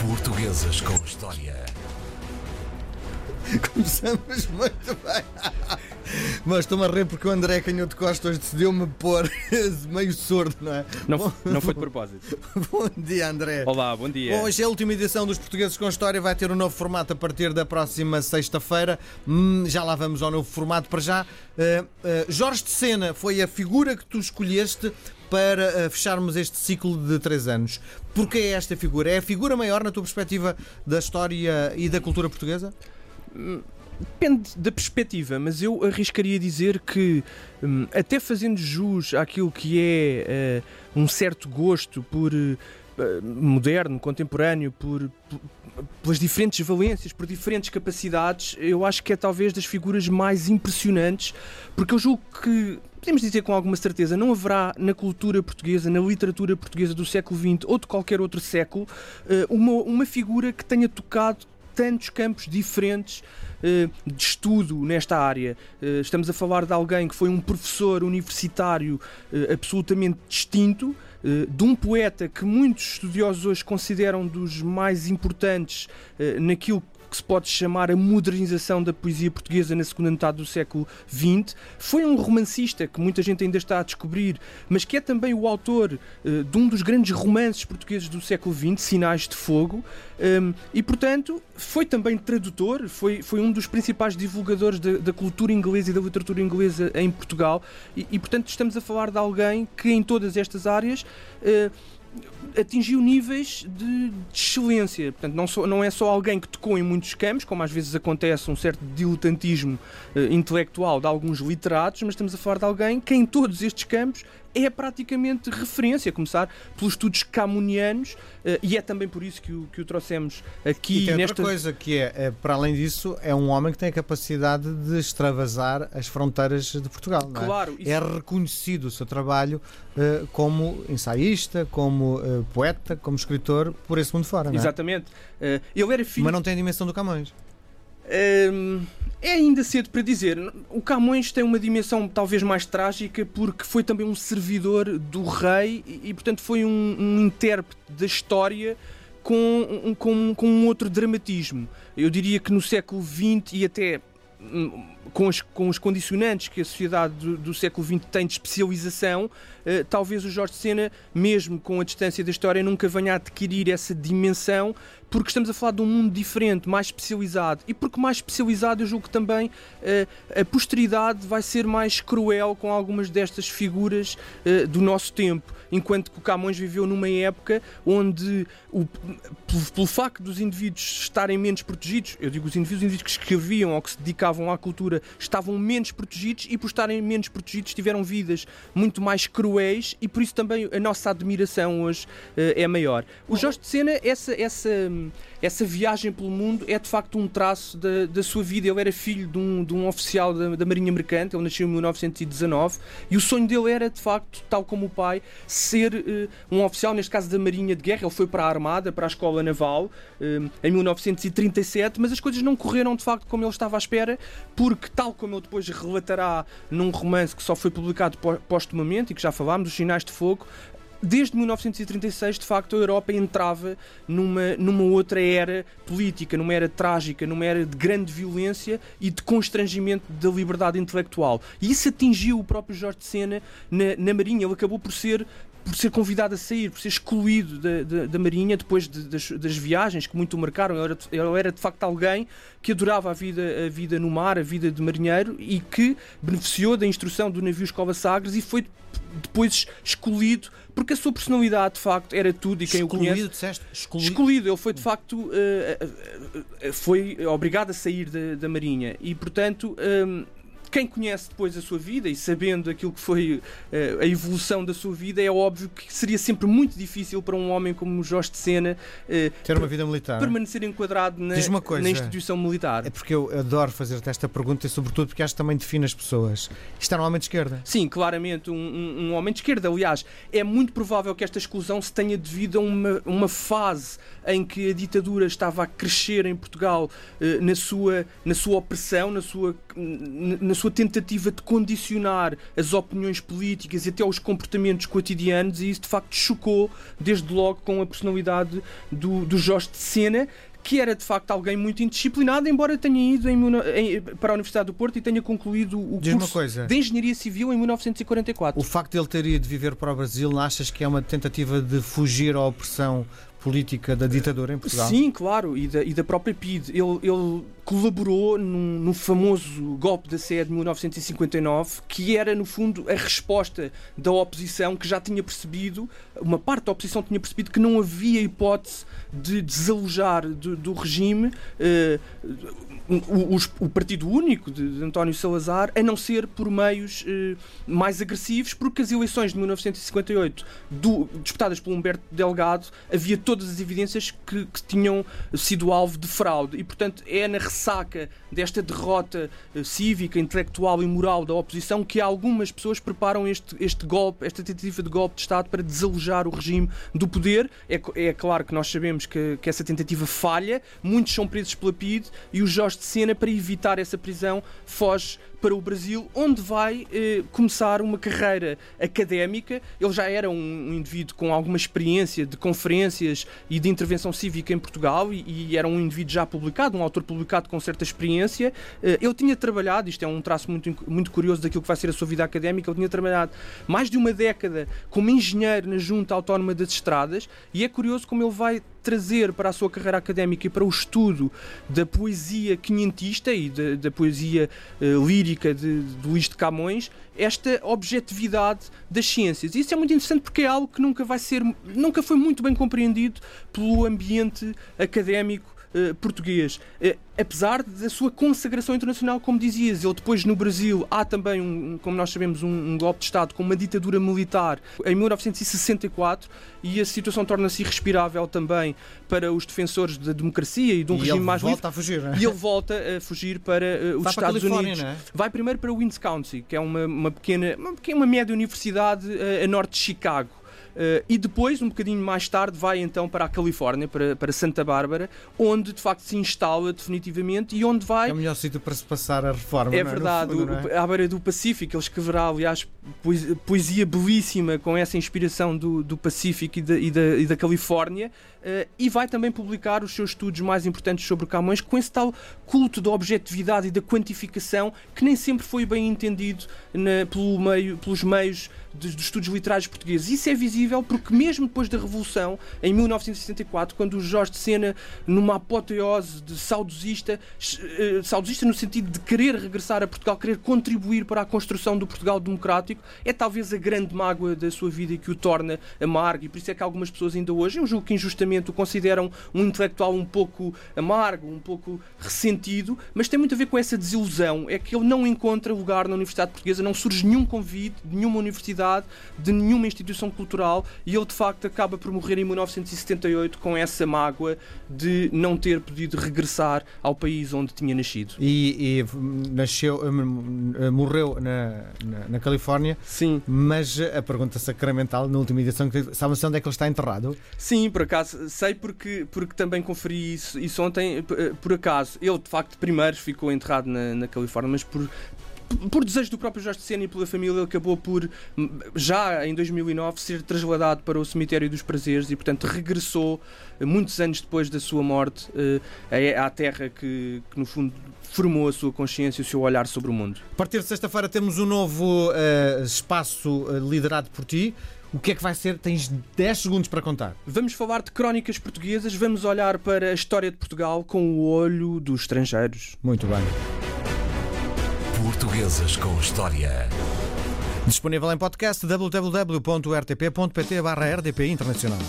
Portuguesas com História. Começamos muito bem. Mas estou-me a rir porque o André Canhoto Costa hoje decidiu-me pôr meio sordo, não é? Não, Bom, não foi de propósito. Bom dia, André. Olá, bom dia. Bom, hoje é a última edição dos Portugueses com História. Vai ter um novo formato a partir da próxima sexta-feira. Hum, já lá vamos ao novo formato. Para já, uh, uh, Jorge de Sena foi a figura que tu escolheste para uh, fecharmos este ciclo de três anos. Porquê é esta figura? É a figura maior, na tua perspectiva, da história e da cultura portuguesa? Depende da perspectiva, mas eu arriscaria dizer que, hum, até fazendo jus àquilo que é uh, um certo gosto por uh, moderno, contemporâneo, por, pelas diferentes valências, por diferentes capacidades, eu acho que é talvez das figuras mais impressionantes, porque eu julgo que podemos dizer com alguma certeza, não haverá na cultura portuguesa, na literatura portuguesa do século XX ou de qualquer outro século, uma, uma figura que tenha tocado tantos campos diferentes uh, de estudo nesta área. Uh, estamos a falar de alguém que foi um professor universitário uh, absolutamente distinto, de um poeta que muitos estudiosos hoje consideram dos mais importantes naquilo que se pode chamar a modernização da poesia portuguesa na segunda metade do século XX. Foi um romancista que muita gente ainda está a descobrir, mas que é também o autor uh, de um dos grandes romances portugueses do século XX, Sinais de Fogo, um, e portanto foi também tradutor, foi, foi um dos principais divulgadores da, da cultura inglesa e da literatura inglesa em Portugal, e, e, portanto estamos a falar de alguém que em todas estas áreas. Uh, atingiu níveis de, de, excelência. Portanto, não, não é só alguém que tocou em muitos campos, como às vezes acontece um certo diletantismo uh, intelectual de alguns literatos, mas estamos a falar de alguém que em todos estes campos é praticamente referência, a começar pelos estudos camunianos, uh, e é também por isso que o, que o trouxemos aqui e tem nesta. Outra coisa que é, é, para além disso, é um homem que tem a capacidade de extravasar as fronteiras de Portugal. Claro, é? é? reconhecido o seu trabalho uh, como ensaísta, como poeta, como escritor por esse mundo fora. É? Exatamente. ele era filho. Mas não tem a dimensão do Camões. Um, é ainda cedo para dizer. O Camões tem uma dimensão talvez mais trágica porque foi também um servidor do rei e, portanto, foi um, um, intérprete da história com, um, com, com um outro dramatismo. Eu diria que no século XX e até hum, com, as, com os condicionantes que a sociedade do, do século XX tem de especialização, uh, talvez o Jorge Sena, mesmo com a distância da história, nunca venha a adquirir essa dimensão porque estamos a falar de um mundo diferente, mais especializado. E porque mais especializado, eu julgo que também uh, a posteridade vai ser mais cruel com algumas destas figuras uh, do nosso tempo. Enquanto que o Camões viveu numa época onde, o, pelo, pelo, facto dos indivíduos estarem menos protegidos, eu digo os indivíduos, os indivíduos que escreviam ou que se dedicavam à cultura estavam menos protegidos e, por estarem menos protegidos, tiveram vidas muito mais cruéis e por isso também a nossa admiração hoje uh, é maior. O Jorge de Sena, essa. essa essa viagem pelo mundo é de facto um traço da, da sua vida. Ele era filho de um, de um oficial da, da Marinha Mercante, ele nasceu em 1919 e o sonho dele era, de facto, tal como o pai, ser uh, um oficial, neste caso da Marinha de Guerra. Ele foi para a Armada, para a Escola Naval, uh, em 1937, mas as coisas não correram de facto como ele estava à espera, porque, tal como ele depois relatará num romance que só foi publicado póstumamente e que já falámos, Os Sinais de Fogo, desde 1936, de facto, a Europa entrava numa, numa outra era política, numa era trágica, numa era de grande violência e de constrangimento da liberdade intelectual. E isso atingiu o próprio Jorge Sena na, na Marinha. Ele acabou por ser por ser convidado a sair, por ser excluído da, da, da Marinha depois de, das, das, viagens que muito o marcaram. Ele era, ele era, de facto alguém que adorava a vida, a vida no mar, a vida de marinheiro e que beneficiou da instrução do navio Escova Sagres e foi depois escolhido porque a sua personalidade de facto era tudo e quem excluído, o conhece disseste? Excluído, excluído. ele foi de facto uh, uh, foi obrigado a sair da, da marinha e portanto um, quem conhece depois a sua vida e sabendo aquilo que foi uh, a evolução da sua vida, é óbvio que seria sempre muito difícil para um homem como Jorge de Sena uh, ter uma vida militar. É? Permanecer enquadrado na, coisa, na instituição militar. É porque eu adoro fazer-te esta pergunta e, sobretudo, porque acho que também define as pessoas. Isto era um homem de esquerda? Sim, claramente, um, um, um, homem de esquerda. Aliás, é muito provável que esta exclusão se tenha devido a uma, uma fase em que a ditadura estava a crescer em Portugal uh, na, sua, na sua opressão, na sua na sua tentativa de condicionar as opiniões políticas e até os comportamentos cotidianos, e isso de facto chocou desde logo com a personalidade do, do Jorge de Sena. Que era de facto alguém muito indisciplinado, embora tenha ido em em- para a Universidade do Porto e tenha concluído o Diz curso coisa. de Engenharia Civil em 1944. O facto de ele ter ido viver para o Brasil, achas que é uma tentativa de fugir à opressão política da ditadura em Portugal? Sim, claro, e da, e da própria PID. Ele, ele colaborou num- no famoso golpe da Sé de 1959, que era, no fundo, a resposta da oposição que já tinha percebido, uma parte da oposição tinha percebido que não havia hipótese de desalojar do, do regime eh, o, os- o partido único de, de António Salazar, a não ser por meios eh, mais agressivos, porque as eleições de 1958, do- disputadas por Humberto Delgado, havia todas as evidências que, que tinham sido alvo de fraude. E, portanto, é na ressaca desta derrota eh, cívica, intelectual e moral da oposição que algumas pessoas preparam este, este golpe, esta tentativa de golpe de Estado para desalojar o regime do poder. É, é claro que nós sabemos que, que essa tentativa falha, muitos são presos pela PIDE e o Jorge de Sena, para evitar essa prisão, foge para o Brasil, onde vai eh, começar uma carreira académica. Ele já era um, um indivíduo com alguma experiência de conferências e de intervenção cívica em Portugal e, e era um indivíduo já publicado, um autor publicado com certa experiência. Eh, ele tinha trabalhado, isto é um traço muito, muito curioso daquilo que vai ser a sua vida académica, ele tinha trabalhado mais de uma década como engenheiro na Junta Autónoma das Estradas e é curioso como ele vai trazer para a sua carreira académica e para o estudo da poesia quinhentista e da, da poesia eh, lírica de, de Luís de Camões esta objetividade das ciências. Isso é muito interessante porque é algo que nunca vai ser, nunca foi muito bem compreendido pelo ambiente académico eh, português. Eh, apesar da sua consagração internacional, como dizias, ele depois no Brasil há também, um, como nós sabemos, um, um golpe de Estado com uma ditadura militar em 1964 e a situação torna-se irrespirável também para os defensores da democracia e de um e regime mais livre. volta a fugir, não é? E ele volta a fugir para eh, os Vai para Estados Califórnia, Unidos. não é? Vai primeiro para Wisconsin, que é uma, uma pequena, uma pequena, uma média universidade a norte de Chicago. Eh, e depois, um bocadinho mais tarde, vai então para a Califórnia, para, para Santa Bárbara, onde de facto se instala definitivamente e onde vai É o melhor sítio para se passar a reforma. é No verdade, fundo, o- é? à beira do Pacífico, ele escreverá, aliás, poesia, belíssima com essa inspiração do, do Pacífico e da, e da, e da Califórnia, e vai também publicar os seus estudos mais importantes sobre Camões, com esse tal culto da objetividade e da quantificação que nem sempre foi bem entendido na- pelo meio, pelos meios dos, dos estudos literários portugueses. Isso é visível porque, mesmo depois da Revolução, em 1964, quando o Jorge de Sena, numa apoteose de saudosista, eh, saudosista no sentido de querer regressar a Portugal, querer contribuir para a construção do Portugal democrático, é talvez a grande mágoa da sua vida que o torna amargo. E por isso é que algumas pessoas ainda hoje, eu julgo que injustamente, o consideram um intelectual um pouco amargo, um pouco ressentido, mas tem muito a ver com essa desilusão. É que ele não encontra lugar na Universidade Portuguesa, não surge nenhum convite de nenhuma universidade, de nenhuma instituição cultural, e ele de facto acaba por morrer em 1978 com essa mágoa de não ter podido regressar ao país onde tinha nascido. E, e, nasceu, hum, morreu na, na, na Califórnia, Sim, mas a pergunta sacramental na última edição, sabe-se onde é que ele está enterrado? sim, por acaso, sei porque, porque também conferi isso, isso ontem, p- por acaso. Ele de facto primeiro ficou enterrado na, na Califórnia, mas por. Por desejo do próprio Jorge de Sena e pela família, ele acabou por, hum, já em 2009, ser trasladado para o Cemitério dos Prazeres e, portanto, regressou, eh, muitos anos depois da sua morte, eh, à terra que, que, no fundo, formou a sua consciência e o seu olhar sobre o mundo. A partir de sexta-feira temos um novo eh, espaço eh, liderado por ti. O que é que vai ser? Tens 10 segundos para contar. Vamos falar de crónicas portuguesas, vamos olhar para a história de Portugal com o olho dos estrangeiros. Muito bem. Portuguesas com História. Disponível em podcast www.rtp.pt/rdp internacional.